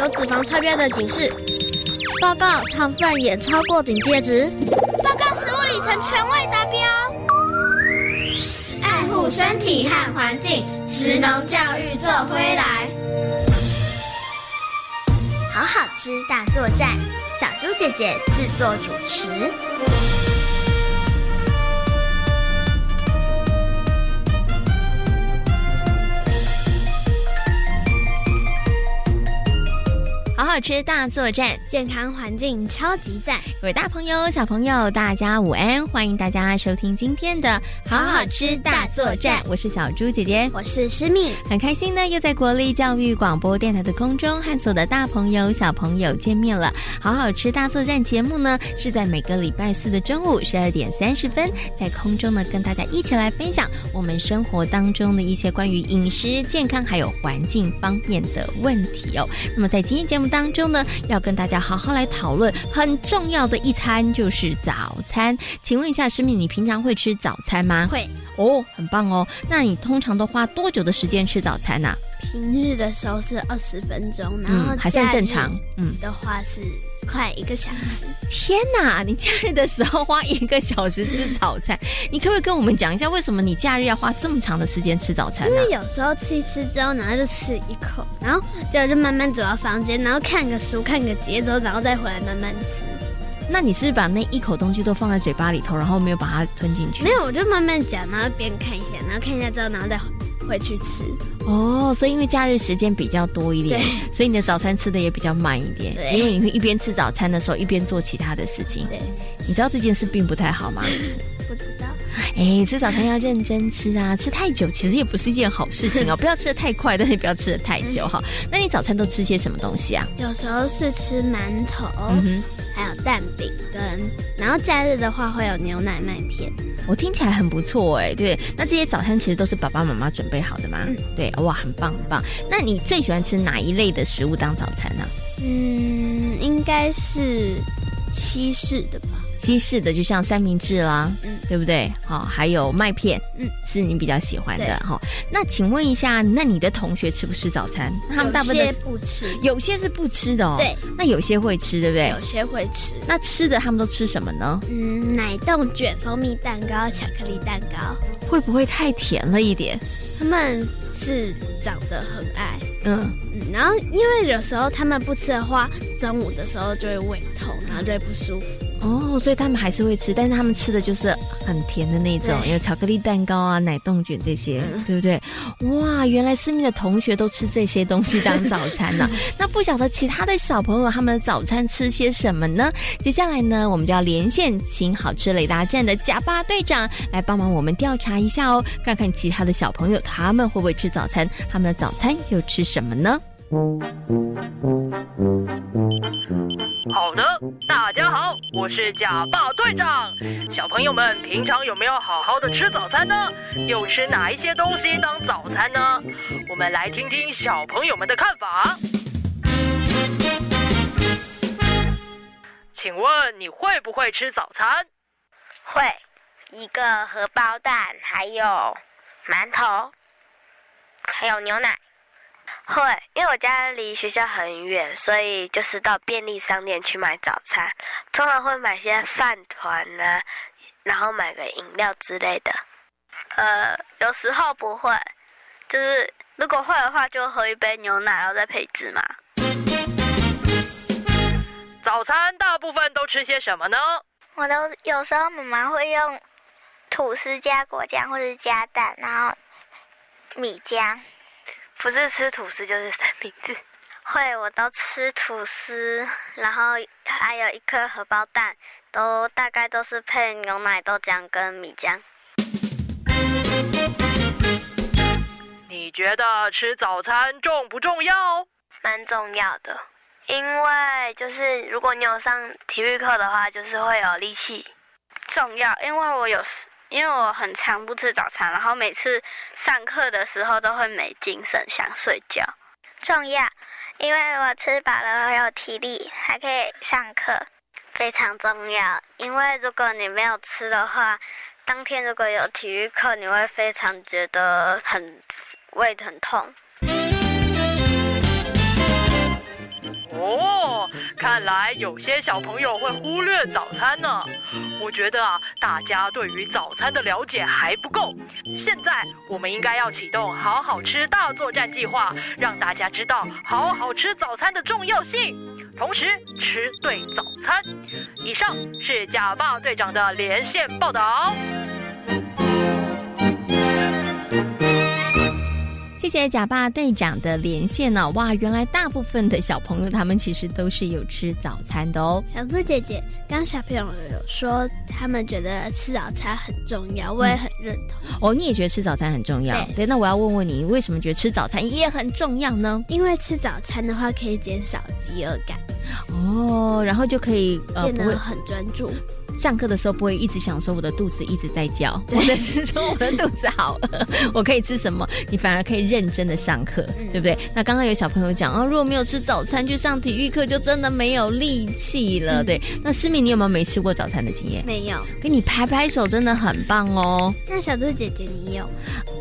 有脂肪超标的警示。报告，糖分也超过警戒值。报告，食物里程全未达标。爱护身体和环境，食农教育做回来。好好吃大作战，小猪姐姐制作主持。好吃大作战，健康环境超级赞！各位大朋友、小朋友，大家午安！欢迎大家收听今天的《好好吃大作战》，我是小猪姐姐，我是诗蜜，很开心呢，又在国立教育广播电台的空中和所有的大朋友、小朋友见面了。好好吃大作战节目呢，是在每个礼拜四的中午十二点三十分，在空中呢跟大家一起来分享我们生活当中的一些关于饮食、健康还有环境方面的问题哦。那么在今天节目当中，当中呢，要跟大家好好来讨论很重要的一餐，就是早餐。请问一下，师敏，你平常会吃早餐吗？会哦，很棒哦。那你通常都花多久的时间吃早餐呢？啊？平日的时候是二十分钟，然后、嗯、还算正常。嗯，的话是。快一个小时！天哪，你假日的时候花一个小时吃早餐，你可不可以跟我们讲一下，为什么你假日要花这么长的时间吃早餐呢？因为有时候吃一吃之后，然后就吃一口，然后就就慢慢走到房间，然后看个书，看个节奏，然后再回来慢慢吃。那你是把那一口东西都放在嘴巴里头，然后没有把它吞进去？没有，我就慢慢讲，然后边看一下，然后看一下之后，然后再回去吃。哦，所以因为假日时间比较多一点，所以你的早餐吃的也比较慢一点。因为你会一边吃早餐的时候一边做其他的事情。对，你知道这件事并不太好吗？不知道。哎，吃早餐要认真吃啊，吃太久其实也不是一件好事情哦。不要吃的太快，但是也不要吃的太久哈。那你早餐都吃些什么东西啊？有时候是吃馒头。嗯哼。还有蛋饼跟，然后假日的话会有牛奶麦片。我听起来很不错哎，对。那这些早餐其实都是爸爸妈妈准备好的吗？嗯，对，哇，很棒很棒。那你最喜欢吃哪一类的食物当早餐呢？嗯，应该是西式的吧。西式的就像三明治啦，嗯，对不对？好，还有麦片，嗯，是你比较喜欢的哈。那请问一下，那你的同学吃不吃早餐？他们大部分有些不吃，有些是不吃的哦。对，那有些会吃，对不对？有些会吃。那吃的他们都吃什么呢？嗯，奶冻卷、蜂蜜蛋糕、巧克力蛋糕，会不会太甜了一点？他们是长得很爱，嗯嗯。然后因为有时候他们不吃的话，中午的时候就会胃痛，然后就会不舒服。哦，所以他们还是会吃，但是他们吃的就是很甜的那种，有巧克力蛋糕啊、奶冻卷这些，嗯、对不对？哇，原来诗蜜的同学都吃这些东西当早餐呢、啊。那不晓得其他的小朋友他们的早餐吃些什么呢？接下来呢，我们就要连线请好吃雷达站的贾巴队长来帮忙我们调查一下哦，看看其他的小朋友他们会不会吃早餐，他们的早餐又吃什么呢？好的，大家好，我是假霸队长。小朋友们平常有没有好好的吃早餐呢？又吃哪一些东西当早餐呢？我们来听听小朋友们的看法。请问你会不会吃早餐？会，一个荷包蛋，还有馒头，还有牛奶。会，因为我家离学校很远，所以就是到便利商店去买早餐。通常会买些饭团呢，然后买个饮料之类的。呃，有时候不会，就是如果会的话，就喝一杯牛奶，然后再配芝麻。早餐大部分都吃些什么呢？我都有时候妈妈会用吐司加果酱，或者加蛋，然后米浆。不是吃吐司就是三明治，会，我都吃吐司，然后还有一颗荷包蛋，都大概都是配牛奶、豆浆跟米浆。你觉得吃早餐重不重要？蛮重要的，因为就是如果你有上体育课的话，就是会有力气。重要，因为我有时。因为我很常不吃早餐，然后每次上课的时候都会没精神，想睡觉。重要，因为我吃饱了还有体力，还可以上课。非常重要，因为如果你没有吃的话，当天如果有体育课，你会非常觉得很胃很痛。哦看来有些小朋友会忽略早餐呢。我觉得啊，大家对于早餐的了解还不够。现在我们应该要启动“好好吃大作战计划”，让大家知道好好吃早餐的重要性，同时吃对早餐。以上是假爸队长的连线报道。谢谢假爸队长的连线呢、哦！哇，原来大部分的小朋友他们其实都是有吃早餐的哦。小猪姐姐，刚刚小朋友有说他们觉得吃早餐很重要，我也很认同。嗯、哦，你也觉得吃早餐很重要？对，对，那我要问问你，为什么觉得吃早餐也很重要呢？因为吃早餐的话可以减少饥饿感。哦，然后就可以呃变得很专注。上课的时候不会一直想说我的肚子一直在叫，或者是说我的肚子好饿，我可以吃什么？你反而可以认真的上课，嗯、对不对？那刚刚有小朋友讲啊，如果没有吃早餐去上体育课，就真的没有力气了。嗯、对，那思敏，你有没有没吃过早餐的经验？没有，给你拍拍手，真的很棒哦。那小猪姐姐你有？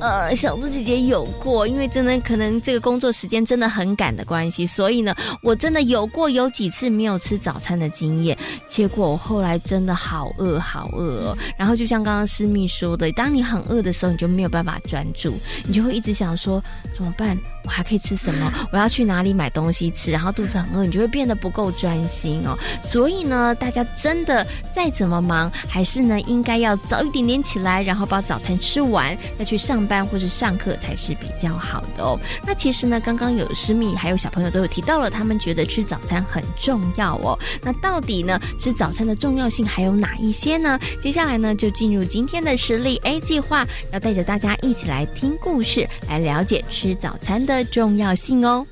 呃，小猪姐姐有过，因为真的可能这个工作时间真的很赶的关系，所以呢，我真的有过有几次没有吃早餐的经验，结果我后来真的。好饿，好饿哦！然后就像刚刚师蜜说的，当你很饿的时候，你就没有办法专注，你就会一直想说怎么办？我还可以吃什么？我要去哪里买东西吃？然后肚子很饿，你就会变得不够专心哦。所以呢，大家真的再怎么忙，还是呢应该要早一点点起来，然后把早餐吃完，再去上班或是上课才是比较好的哦。那其实呢，刚刚有师蜜还有小朋友都有提到了，他们觉得吃早餐很很重要哦。那到底呢，吃早餐的重要性还有哪一些呢？接下来呢，就进入今天的实力 A 计划，要带着大家一起来听故事，来了解吃早餐的重要性哦。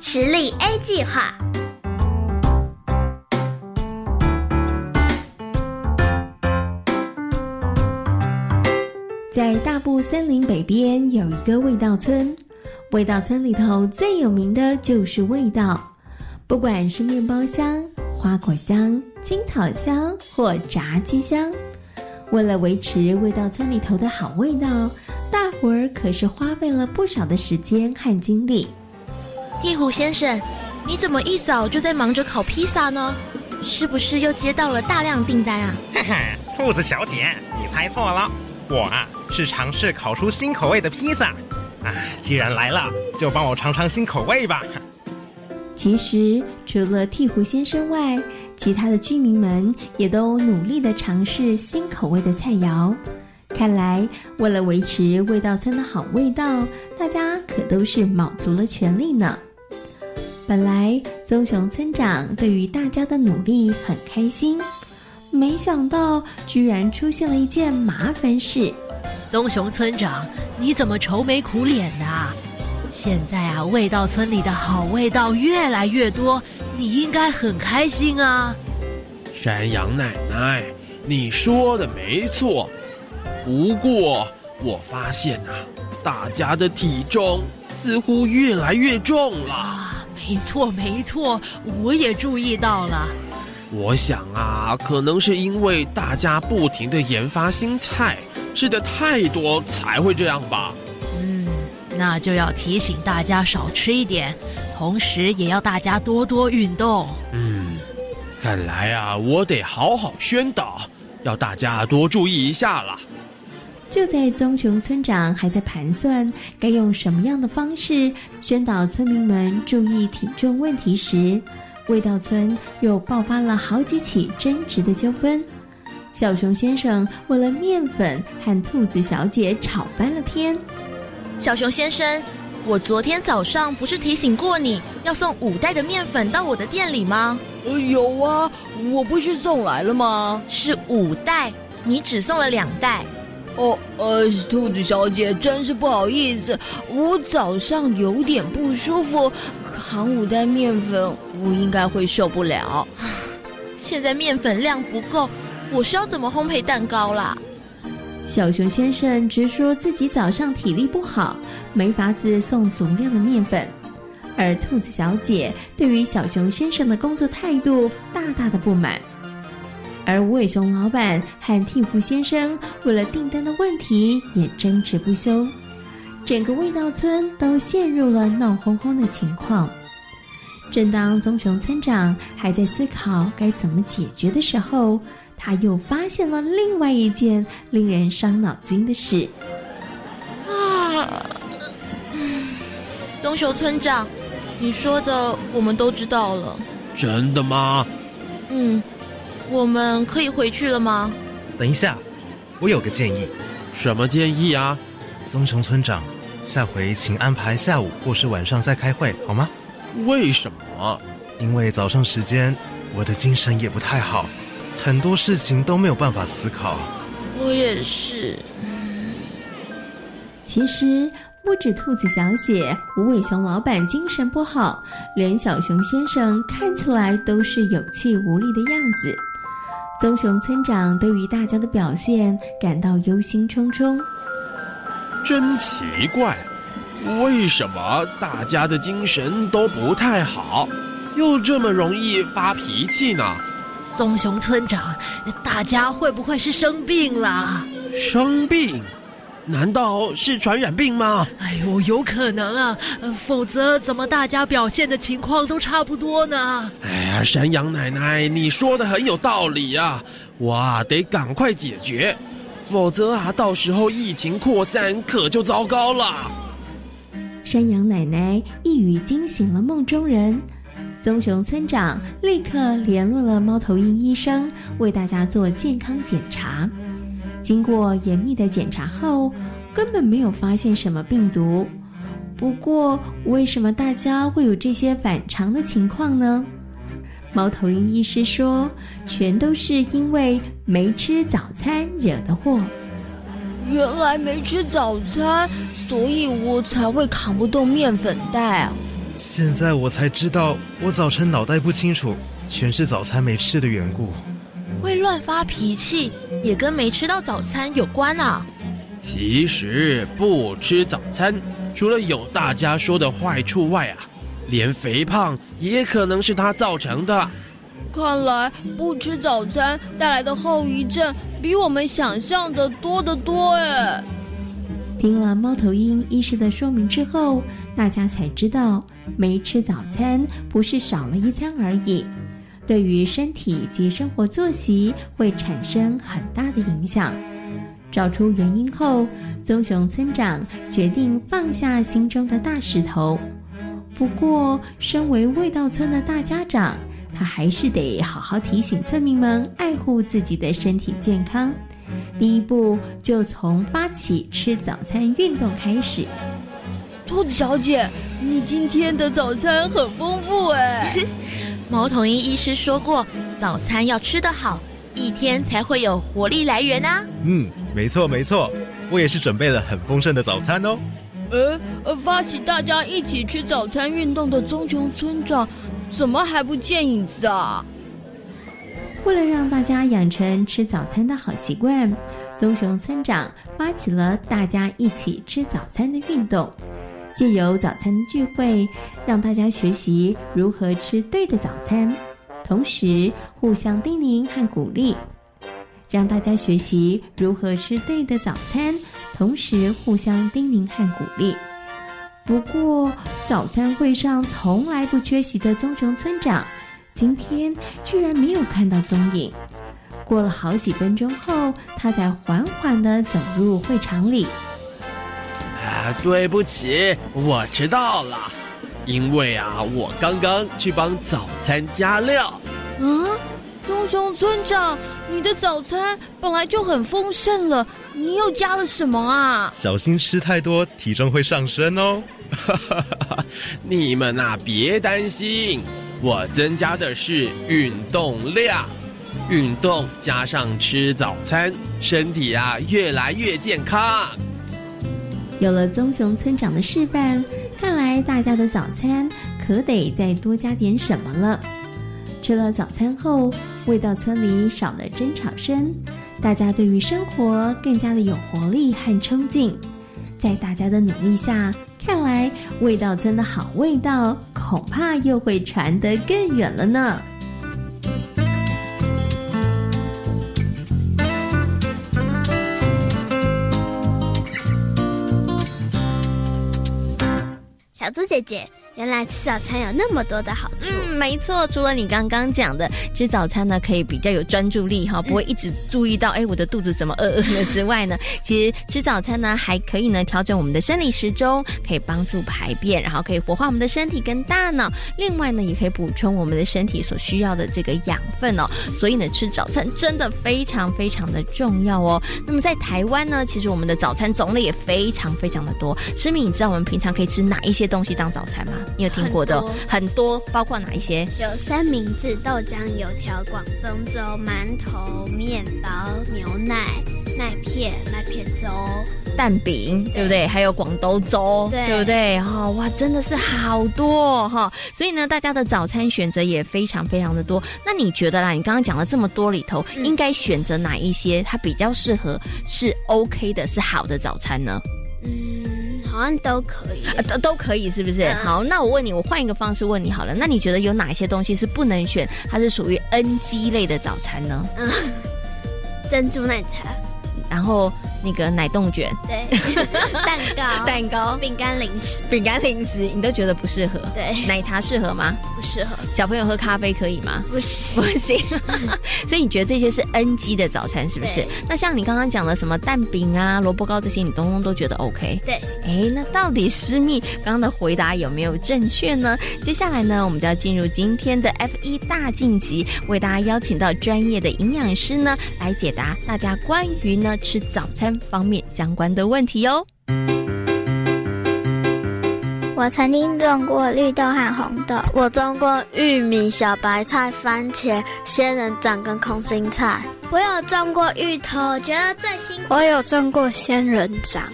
实力 A 计划，在大布森林北边有一个味道村。味道村里头最有名的就是味道，不管是面包香、花果香、青草香或炸鸡香，为了维持味道村里头的好味道，大伙儿可是花费了不少的时间和精力。壁虎先生，你怎么一早就在忙着烤披萨呢？是不是又接到了大量订单啊？哈哈，兔子小姐，你猜错了，我啊是尝试烤出新口味的披萨。啊，既然来了，就帮我尝尝新口味吧。其实，除了鹈鹕先生外，其他的居民们也都努力地尝试新口味的菜肴。看来，为了维持味道村的好味道，大家可都是卯足了全力呢。本来，棕熊村长对于大家的努力很开心，没想到居然出现了一件麻烦事。棕熊村长。你怎么愁眉苦脸的？现在啊，味道村里的好味道越来越多，你应该很开心啊。山羊奶奶，你说的没错。不过我发现啊，大家的体重似乎越来越重了。啊，没错没错，我也注意到了。我想啊，可能是因为大家不停的研发新菜。吃的太多才会这样吧？嗯，那就要提醒大家少吃一点，同时也要大家多多运动。嗯，看来啊，我得好好宣导，要大家多注意一下了。就在棕熊村长还在盘算该用什么样的方式宣导村民们注意体重问题时，味道村又爆发了好几起争执的纠纷。小熊先生为了面粉和兔子小姐吵翻了天。小熊先生，我昨天早上不是提醒过你要送五袋的面粉到我的店里吗？呃，有啊，我不是送来了吗？是五袋，你只送了两袋。哦，呃，兔子小姐，真是不好意思，我早上有点不舒服，扛五袋面粉，我应该会受不了。现在面粉量不够。我是要怎么烘焙蛋糕啦？小熊先生直说自己早上体力不好，没法子送足量的面粉。而兔子小姐对于小熊先生的工作态度大大的不满。而无尾熊老板和鵜鹕先生为了订单的问题也争执不休。整个味道村都陷入了闹哄哄的情况。正当棕熊村长还在思考该怎么解决的时候，他又发现了另外一件令人伤脑筋的事。啊，棕熊村长，你说的我们都知道了。真的吗？嗯，我们可以回去了吗？等一下，我有个建议。什么建议啊？棕熊村长，下回请安排下午或是晚上再开会，好吗？为什么？因为早上时间我的精神也不太好，很多事情都没有办法思考。我也是。其实不止兔子小姐、无尾熊老板精神不好，连小熊先生看起来都是有气无力的样子。棕熊村长对于大家的表现感到忧心忡忡。真奇怪，为什么大家的精神都不太好，又这么容易发脾气呢？棕熊村长，大家会不会是生病了？生病？难道是传染病吗？哎呦，有可能啊，否则怎么大家表现的情况都差不多呢？哎呀，山羊奶奶，你说的很有道理啊，哇，得赶快解决。否则啊，到时候疫情扩散可就糟糕了。山羊奶奶一语惊醒了梦中人，棕熊村长立刻联络了猫头鹰医生，为大家做健康检查。经过严密的检查后，根本没有发现什么病毒。不过，为什么大家会有这些反常的情况呢？猫头鹰医师说：“全都是因为没吃早餐惹的祸。原来没吃早餐，所以我才会扛不动面粉袋啊！现在我才知道，我早晨脑袋不清楚，全是早餐没吃的缘故。会乱发脾气，也跟没吃到早餐有关啊！其实不吃早餐，除了有大家说的坏处外啊。”连肥胖也可能是它造成的。看来不吃早餐带来的后遗症比我们想象的多得多哎。听了猫头鹰医师的说明之后，大家才知道没吃早餐不是少了一餐而已，对于身体及生活作息会产生很大的影响。找出原因后，棕熊村长决定放下心中的大石头。不过，身为味道村的大家长，他还是得好好提醒村民们爱护自己的身体健康。第一步就从发起吃早餐运动开始。兔子小姐，你今天的早餐很丰富哎。猫头鹰医师说过，早餐要吃得好，一天才会有活力来源啊。嗯，没错没错，我也是准备了很丰盛的早餐哦。呃，发起大家一起吃早餐运动的棕熊村长，怎么还不见影子啊？为了让大家养成吃早餐的好习惯，棕熊村长发起了大家一起吃早餐的运动，借由早餐聚会，让大家学习如何吃对的早餐，同时互相叮咛和鼓励，让大家学习如何吃对的早餐。同时互相叮咛和鼓励。不过，早餐会上从来不缺席的棕熊村长，今天居然没有看到踪影。过了好几分钟后，他才缓缓地走入会场里。啊，对不起，我迟到了，因为啊，我刚刚去帮早餐加料。嗯。棕熊村长，你的早餐本来就很丰盛了，你又加了什么啊？小心吃太多，体重会上升哦。你们呐，别担心，我增加的是运动量，运动加上吃早餐，身体啊越来越健康。有了棕熊村长的示范，看来大家的早餐可得再多加点什么了。吃了早餐后，味道村里少了争吵声，大家对于生活更加的有活力和冲劲。在大家的努力下，看来味道村的好味道恐怕又会传得更远了呢。小猪姐姐。原来吃早餐有那么多的好处。嗯，没错，除了你刚刚讲的吃早餐呢，可以比较有专注力哈，不会一直注意到哎、嗯，我的肚子怎么饿饿的之外呢，其实吃早餐呢还可以呢调整我们的生理时钟，可以帮助排便，然后可以活化我们的身体跟大脑。另外呢，也可以补充我们的身体所需要的这个养分哦。所以呢，吃早餐真的非常非常的重要哦。那么在台湾呢，其实我们的早餐种类也非常非常的多。诗敏，你知道我们平常可以吃哪一些东西当早餐吗？你有听过的很多，包括哪一些？有三明治、豆浆、油条、广东粥、馒头、面包、牛奶、麦片、麦片粥、蛋饼，对不对？还有广东粥，对，对不对？哈、哦，哇，真的是好多哈、哦！所以呢，大家的早餐选择也非常非常的多。那你觉得啦？你刚刚讲了这么多里头，嗯、应该选择哪一些？它比较适合是 OK 的，是好的早餐呢？嗯。好像都可以，啊、都都可以，是不是、嗯？好，那我问你，我换一个方式问你好了。那你觉得有哪些东西是不能选？它是属于 NG 类的早餐呢？嗯，珍珠奶茶，然后。那个奶冻卷，对，蛋糕，蛋糕，饼干零食，饼干零食，你都觉得不适合？对，奶茶适合吗？不适合。小朋友喝咖啡可以吗？不行，不行。所以你觉得这些是 NG 的早餐是不是？那像你刚刚讲的什么蛋饼啊、萝卜糕这些，你通通都觉得 OK？对。哎，那到底诗蜜刚刚的回答有没有正确呢？接下来呢，我们就要进入今天的 F 一大晋级，为大家邀请到专业的营养师呢来解答大家关于呢吃早餐方面相关的问题哟。我曾经种过绿豆和红豆，我种过玉米、小白菜、番茄、仙人掌跟空心菜。我有种过芋头，我觉得最辛苦。我有种过仙人掌，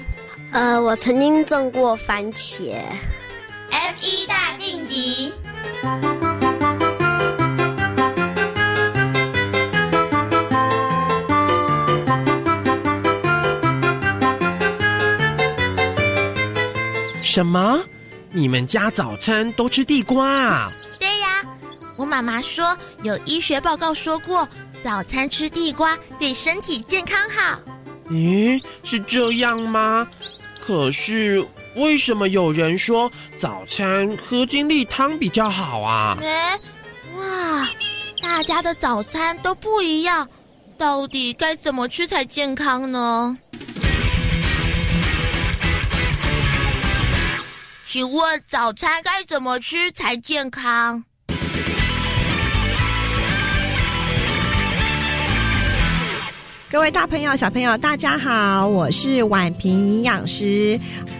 呃，我曾经种过番茄。F 一大晋级。什么？你们家早餐都吃地瓜啊？对呀，我妈妈说有医学报告说过，早餐吃地瓜对身体健康好。咦，是这样吗？可是为什么有人说早餐喝精力汤比较好啊？哎，哇，大家的早餐都不一样，到底该怎么吃才健康呢？请问早餐该怎么吃才健康？各位大朋友、小朋友，大家好，我是婉萍营养师。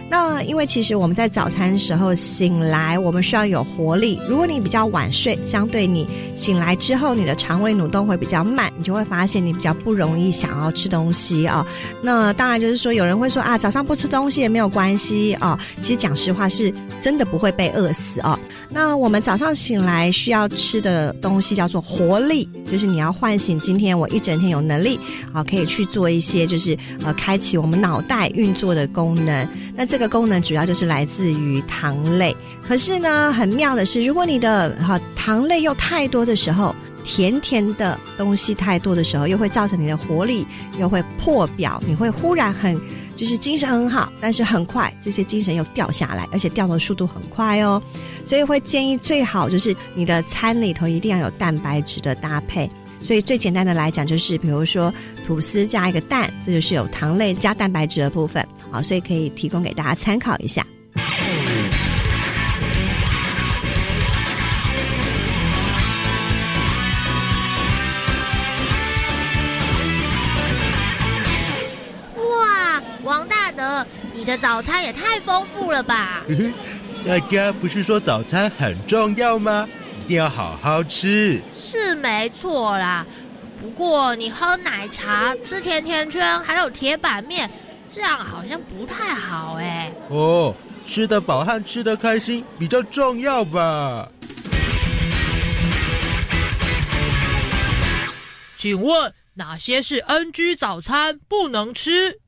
那因为其实我们在早餐时候醒来，我们需要有活力。如果你比较晚睡，相对你醒来之后，你的肠胃蠕动会比较慢，你就会发现你比较不容易想要吃东西、哦。那当然就是说，有人会说啊，早上不吃东西也没有关系、哦。其实讲实话，是真的不会被饿死哦。那我们早上醒来需要吃的东西叫做活力，就是你要唤醒今天我一整天有能力啊，可以去做一些就是呃开启我们脑袋运作的功能。那这个。功能主要就是来自于糖类，可是呢，很妙的是，如果你的哈糖类又太多的时候，甜甜的东西太多的时候，又会造成你的活力又会破表，你会忽然很就是精神很好，但是很快这些精神又掉下来，而且掉的速度很快哦。所以会建议最好就是你的餐里头一定要有蛋白质的搭配。所以最简单的来讲，就是比如说吐司加一个蛋，这就是有糖类加蛋白质的部分。好，所以可以提供给大家参考一下。早餐也太丰富了吧！大家不是说早餐很重要吗？一定要好好吃。是没错啦，不过你喝奶茶、吃甜甜圈，还有铁板面。这样好像不太好哎。哦，吃得饱和吃得开心比较重要吧？请问哪些是 NG 早餐不能吃？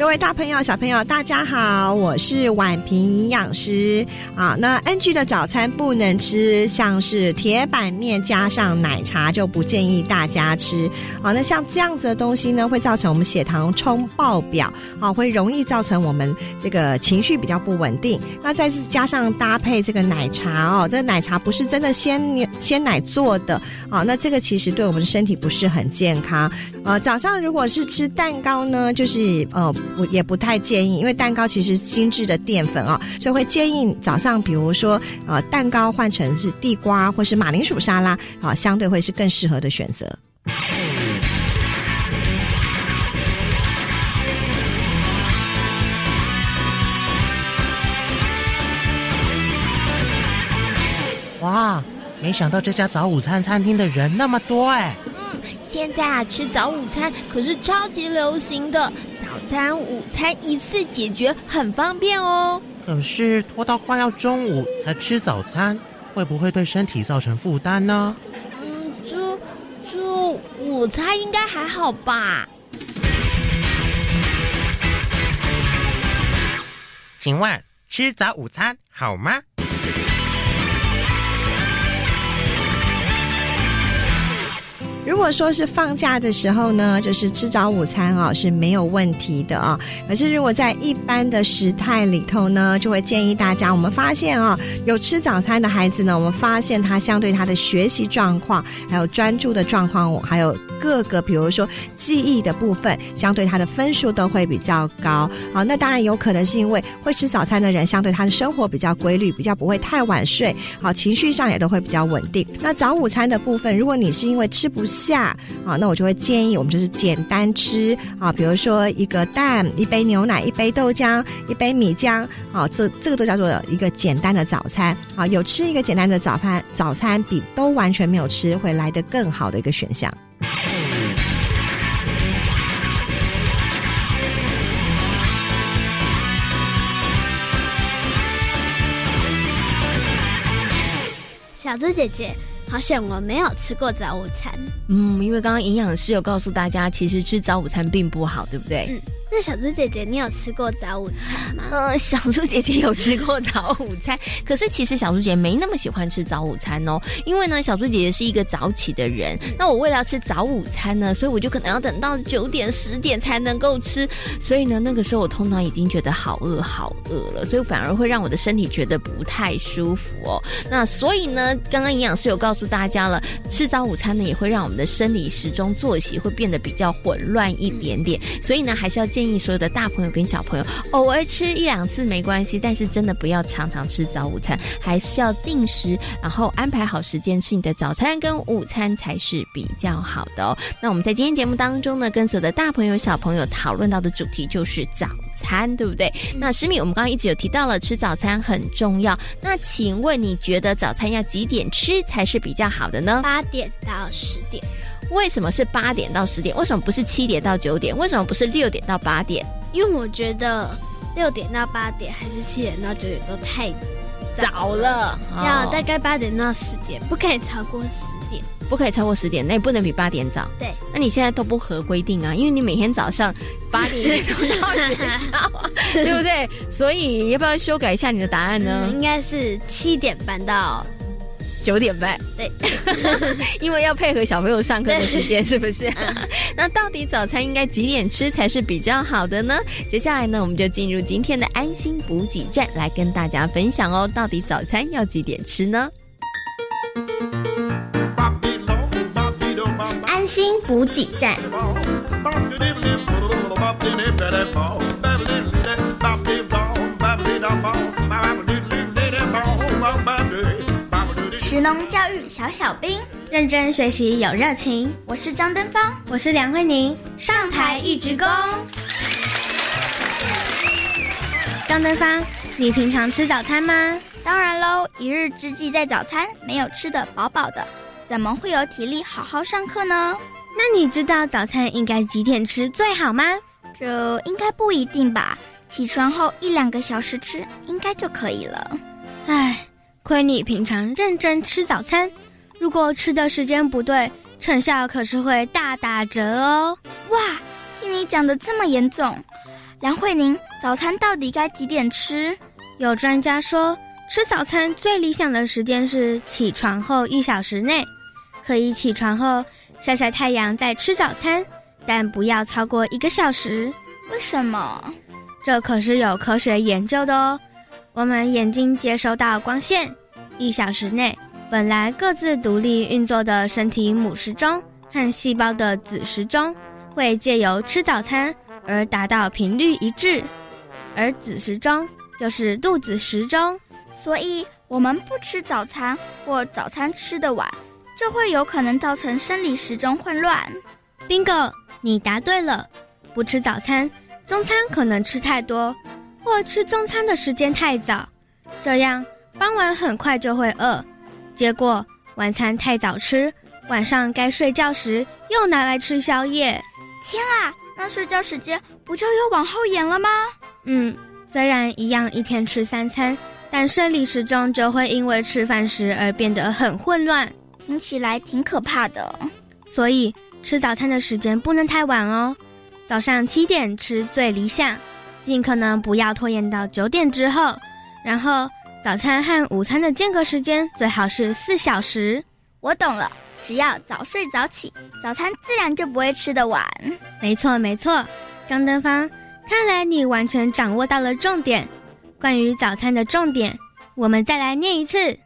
各位大朋友、小朋友，大家好，我是婉平营养师啊。那 NG 的早餐不能吃，像是铁板面加上奶茶就不建议大家吃。啊，那像这样子的东西呢，会造成我们血糖冲爆表，啊，会容易造成我们这个情绪比较不稳定。那再次加上搭配这个奶茶哦，这个奶茶不是真的鲜鲜奶做的啊，那这个其实对我们身体不是很健康。呃，早上如果是吃蛋糕呢，就是呃。我也不太建议，因为蛋糕其实精致的淀粉啊，所以会建议早上，比如说呃，蛋糕换成是地瓜或是马铃薯沙拉啊，相对会是更适合的选择。哇，没想到这家早午餐餐厅的人那么多哎。嗯，现在啊，吃早午餐可是超级流行的。早餐、午餐一次解决，很方便哦。可是拖到快要中午才吃早餐，会不会对身体造成负担呢？嗯，这这，午餐应该还好吧。请问吃早午餐好吗？如果说是放假的时候呢，就是吃早午餐啊是没有问题的啊。可是如果在一般的时态里头呢，就会建议大家，我们发现啊，有吃早餐的孩子呢，我们发现他相对他的学习状况，还有专注的状况，还有各个比如说记忆的部分，相对他的分数都会比较高。好，那当然有可能是因为会吃早餐的人，相对他的生活比较规律，比较不会太晚睡，好，情绪上也都会比较稳定。那早午餐的部分，如果你是因为吃不下下啊，那我就会建议我们就是简单吃啊，比如说一个蛋、一杯牛奶、一杯豆浆、一杯米浆，啊，这这个都叫做一个简单的早餐啊。有吃一个简单的早餐，早餐比都完全没有吃会来得更好的一个选项。小猪姐姐。好像我没有吃过早午餐。嗯，因为刚刚营养师有告诉大家，其实吃早午餐并不好，对不对？嗯。那小猪姐姐，你有吃过早午餐吗？呃，小猪姐姐有吃过早午餐，可是其实小猪姐姐没那么喜欢吃早午餐哦，因为呢，小猪姐姐是一个早起的人。那我为了要吃早午餐呢，所以我就可能要等到九点、十点才能够吃，所以呢，那个时候我通常已经觉得好饿、好饿了，所以反而会让我的身体觉得不太舒服哦。那所以呢，刚刚营养师有告诉大家了，吃早午餐呢也会让我们的生理时钟作息会变得比较混乱一点点，所以呢，还是要建建议所有的大朋友跟小朋友，偶尔吃一两次没关系，但是真的不要常常吃早午餐，还是要定时，然后安排好时间吃你的早餐跟午餐才是比较好的哦。那我们在今天节目当中呢，跟所有的大朋友小朋友讨论到的主题就是早餐，对不对？那诗米，我们刚刚一直有提到了吃早餐很重要，那请问你觉得早餐要几点吃才是比较好的呢？八点到十点。为什么是八点到十点？为什么不是七点到九点？为什么不是六点到八点？因为我觉得六点到八点还是七点到九点都太早了，要大概八点到十点，不可以超过十点，不可以超过十点，那也不能比八点早。对，那你现在都不合规定啊？因为你每天早上八点都到学校，对不对？所以要不要修改一下你的答案呢？嗯，应该是七点半到。九点半，对，因为要配合小朋友上课的时间，是不是？那到底早餐应该几点吃才是比较好的呢？接下来呢，我们就进入今天的安心补给站，来跟大家分享哦。到底早餐要几点吃呢？安心补给站。食农教育小小兵，认真学习有热情。我是张登芳，我是梁慧宁，上台一鞠躬。张登芳，你平常吃早餐吗？当然喽，一日之计在早餐，没有吃的饱饱的，怎么会有体力好好上课呢？那你知道早餐应该几点吃最好吗？这应该不一定吧，起床后一两个小时吃，应该就可以了。唉。亏你平常认真吃早餐，如果吃的时间不对，成效可是会大打折哦。哇，听你讲的这么严重，梁慧宁，早餐到底该几点吃？有专家说，吃早餐最理想的时间是起床后一小时内，可以起床后晒晒太阳再吃早餐，但不要超过一个小时。为什么？这可是有科学研究的哦。我们眼睛接收到光线，一小时内，本来各自独立运作的身体母时钟和细胞的子时钟，会借由吃早餐而达到频率一致，而子时钟就是肚子时钟。所以，我们不吃早餐或早餐吃得晚，就会有可能造成生理时钟混乱。Bingo，你答对了。不吃早餐，中餐可能吃太多。或吃中餐的时间太早，这样傍晚很快就会饿，结果晚餐太早吃，晚上该睡觉时又拿来吃宵夜。天啊，那睡觉时间不就又往后延了吗？嗯，虽然一样一天吃三餐，但生理时钟就会因为吃饭时而变得很混乱，听起来挺可怕的。所以吃早餐的时间不能太晚哦，早上七点吃最理想。尽可能不要拖延到九点之后，然后早餐和午餐的间隔时间最好是四小时。我懂了，只要早睡早起，早餐自然就不会吃得晚。没错没错，张登芳，看来你完全掌握到了重点。关于早餐的重点，我们再来念一次：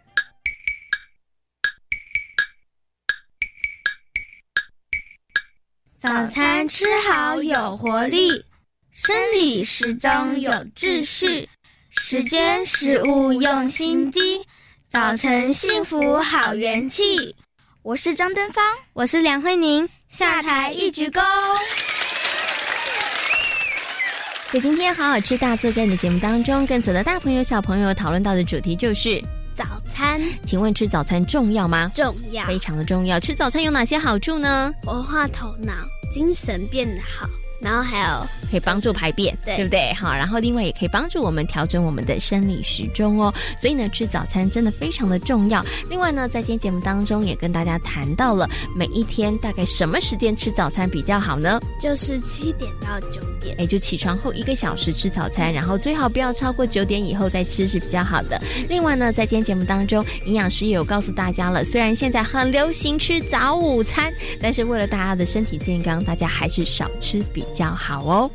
早餐吃好有活力。生理时钟有秩序，时间食物用心机，早晨幸福好元气。我是张登芳，我是梁慧宁，下台一鞠躬。在今天好好吃大作战的节目当中，跟所有的大朋友小朋友讨论到的主题就是早餐。请问吃早餐重要吗？重要，非常的重要。吃早餐有哪些好处呢？活化头脑，精神变得好。然后还有可以帮助排便，对，对不对？好，然后另外也可以帮助我们调整我们的生理时钟哦。所以呢，吃早餐真的非常的重要。另外呢，在今天节目当中也跟大家谈到了每一天大概什么时间吃早餐比较好呢？就是七点到九点，哎，就起床后一个小时吃早餐，然后最好不要超过九点以后再吃是比较好的。另外呢，在今天节目当中，营养师也有告诉大家了，虽然现在很流行吃早午餐，但是为了大家的身体健康，大家还是少吃。比较好哦，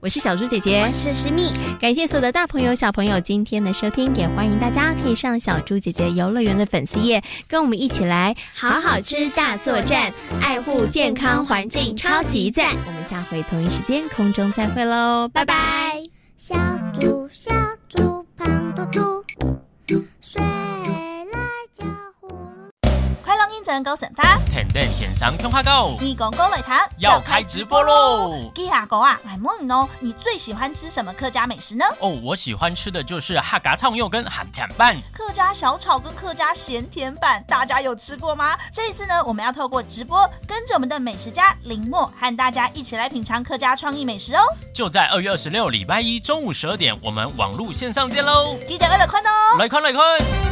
我是小猪姐姐，我是诗蜜，感谢所有的大朋友小朋友今天的收听，也欢迎大家可以上小猪姐姐游乐园的粉丝页，跟我们一起来好好吃大作战，爱护健康环境超级赞。我们下回同一时间空中再会喽，拜拜。小猪小猪胖嘟嘟，睡。英城高神发，天天线上通话购，你公公来谈，要开直播喽！鸡阿狗啊，来问你哦，你最喜欢吃什么客家美食呢？哦，我喜欢吃的就是客家炒肉跟咸甜饭，客家小炒跟客家咸甜饭，大家有吃过吗？这一次呢，我们要透过直播，跟着我们的美食家林默，和大家一起来品尝客家创意美食哦。就在二月二十六礼拜一中午十二点，我们网路线上见喽！记得来看哦，来看来看。